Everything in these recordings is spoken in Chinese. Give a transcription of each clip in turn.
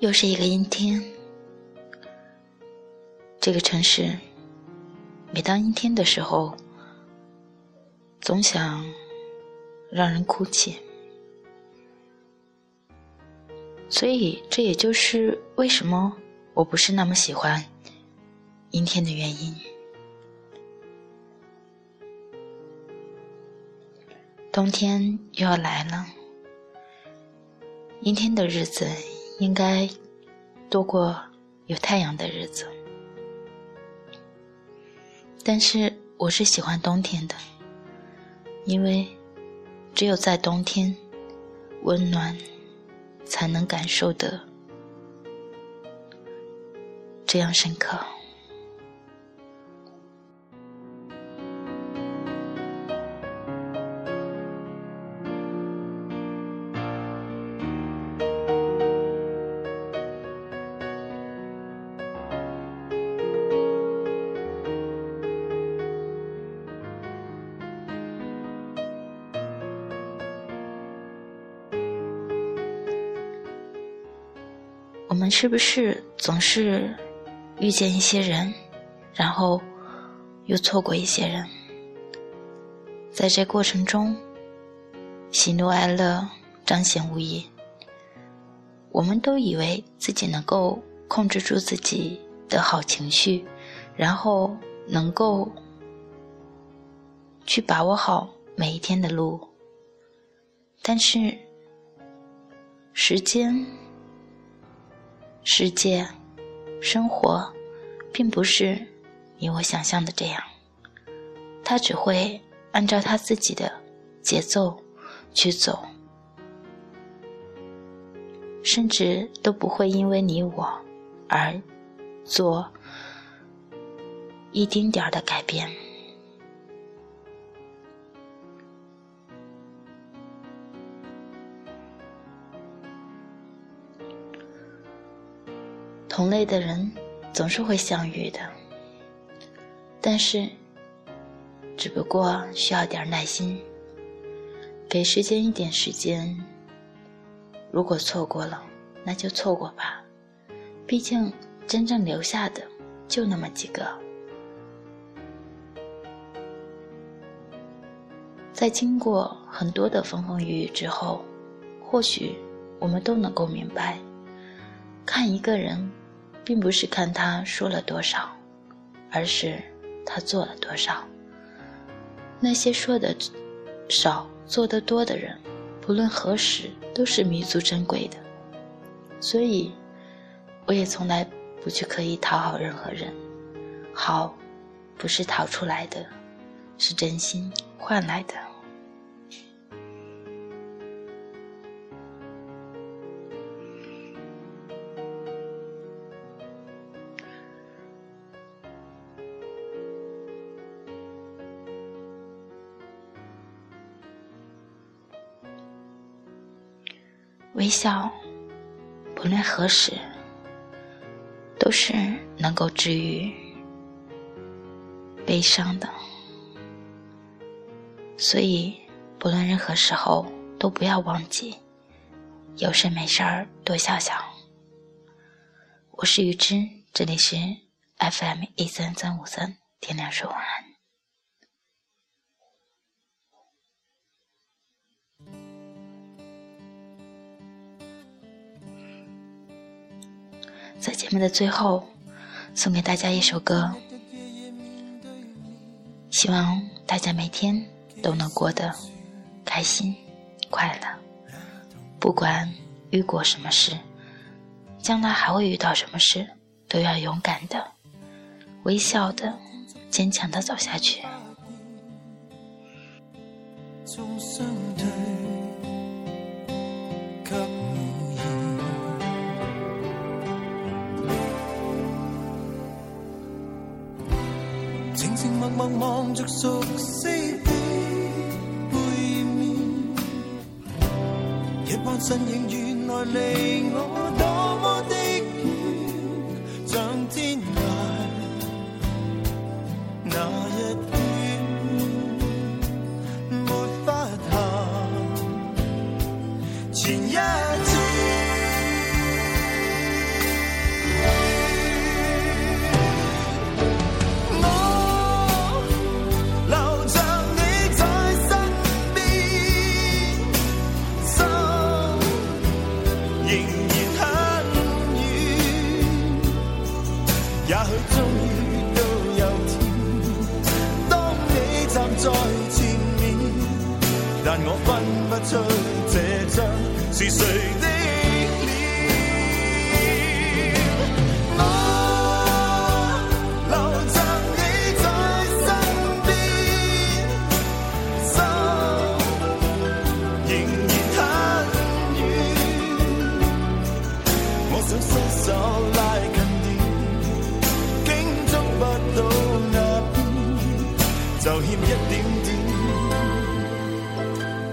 又是一个阴天，这个城市，每当阴天的时候，总想让人哭泣，所以这也就是为什么我不是那么喜欢阴天的原因。冬天又要来了，阴天的日子。应该多过有太阳的日子，但是我是喜欢冬天的，因为只有在冬天，温暖才能感受得这样深刻。是不是总是遇见一些人，然后又错过一些人？在这过程中，喜怒哀乐彰显无疑。我们都以为自己能够控制住自己的好情绪，然后能够去把握好每一天的路，但是时间。世界，生活，并不是你我想象的这样，它只会按照它自己的节奏去走，甚至都不会因为你我而做一丁点儿的改变。同类的人总是会相遇的，但是，只不过需要点耐心，给时间一点时间。如果错过了，那就错过吧，毕竟真正留下的就那么几个。在经过很多的风风雨雨之后，或许我们都能够明白，看一个人。并不是看他说了多少，而是他做了多少。那些说的少、做得多的人，不论何时都是弥足珍贵的。所以，我也从来不去刻意讨好任何人。好，不是讨出来的，是真心换来的。微笑，不论何时，都是能够治愈悲伤的。所以，不论任何时候，都不要忘记，有事没事儿多笑笑。我是雨之，这里是 FM 一三三五三，天亮说晚安。在节目的最后，送给大家一首歌，希望大家每天都能过得开心快乐。不管遇过什么事，将来还会遇到什么事，都要勇敢的、微笑的、坚强的走下去。默望着熟悉的背面，一弯身影原来离我多么的远，像天涯那一端，没法行。前一也许终于都有天，当你站在前面，但我分不出这张是谁的。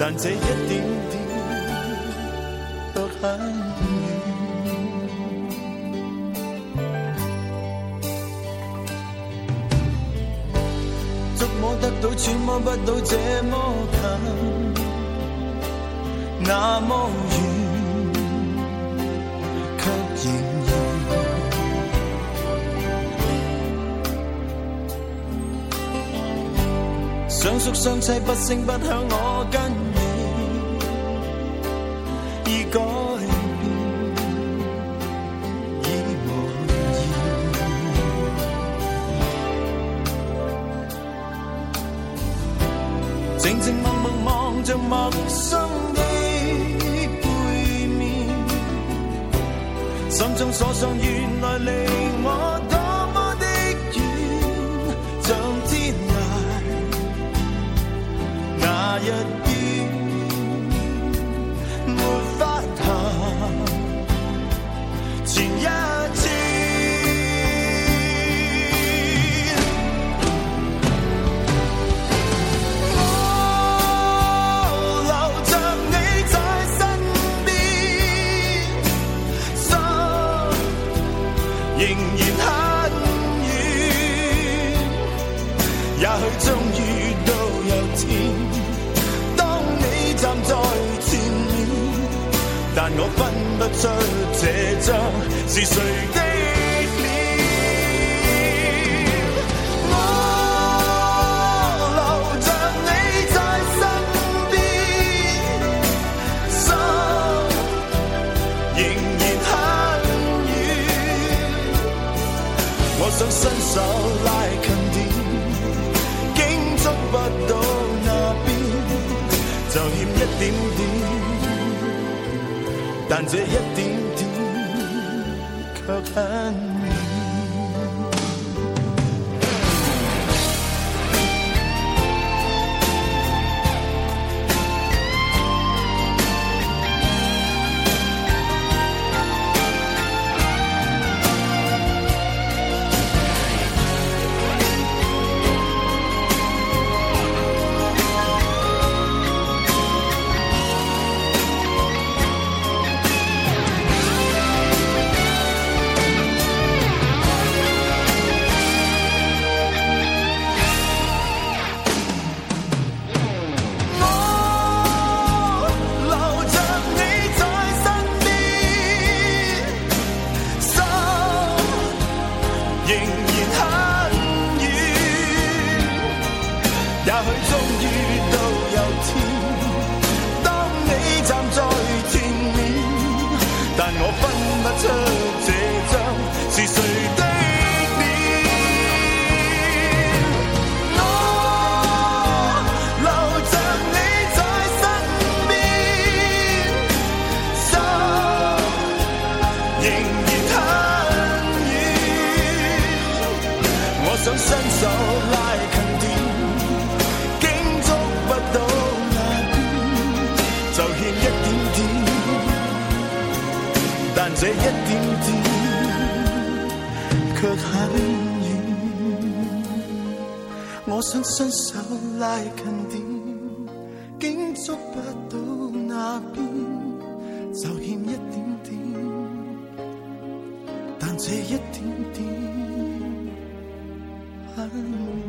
但这一点点都很远，触摸得到，揣摩不到，这么近，那么远，却仍然。相熟相知，不声不响，我跟。静静默默望着陌生的背面，心中所想原来离我多么的远，像天涯，那日。但我分不出这张是谁的脸。我留着你在身边，心仍然很远。我想伸手拉近点，竟触不到那边，就欠一点点。但这一点点却很这一点点，却很远。我想伸手拉近点，竟捉不到那边，就欠一点点，但这一点点很远。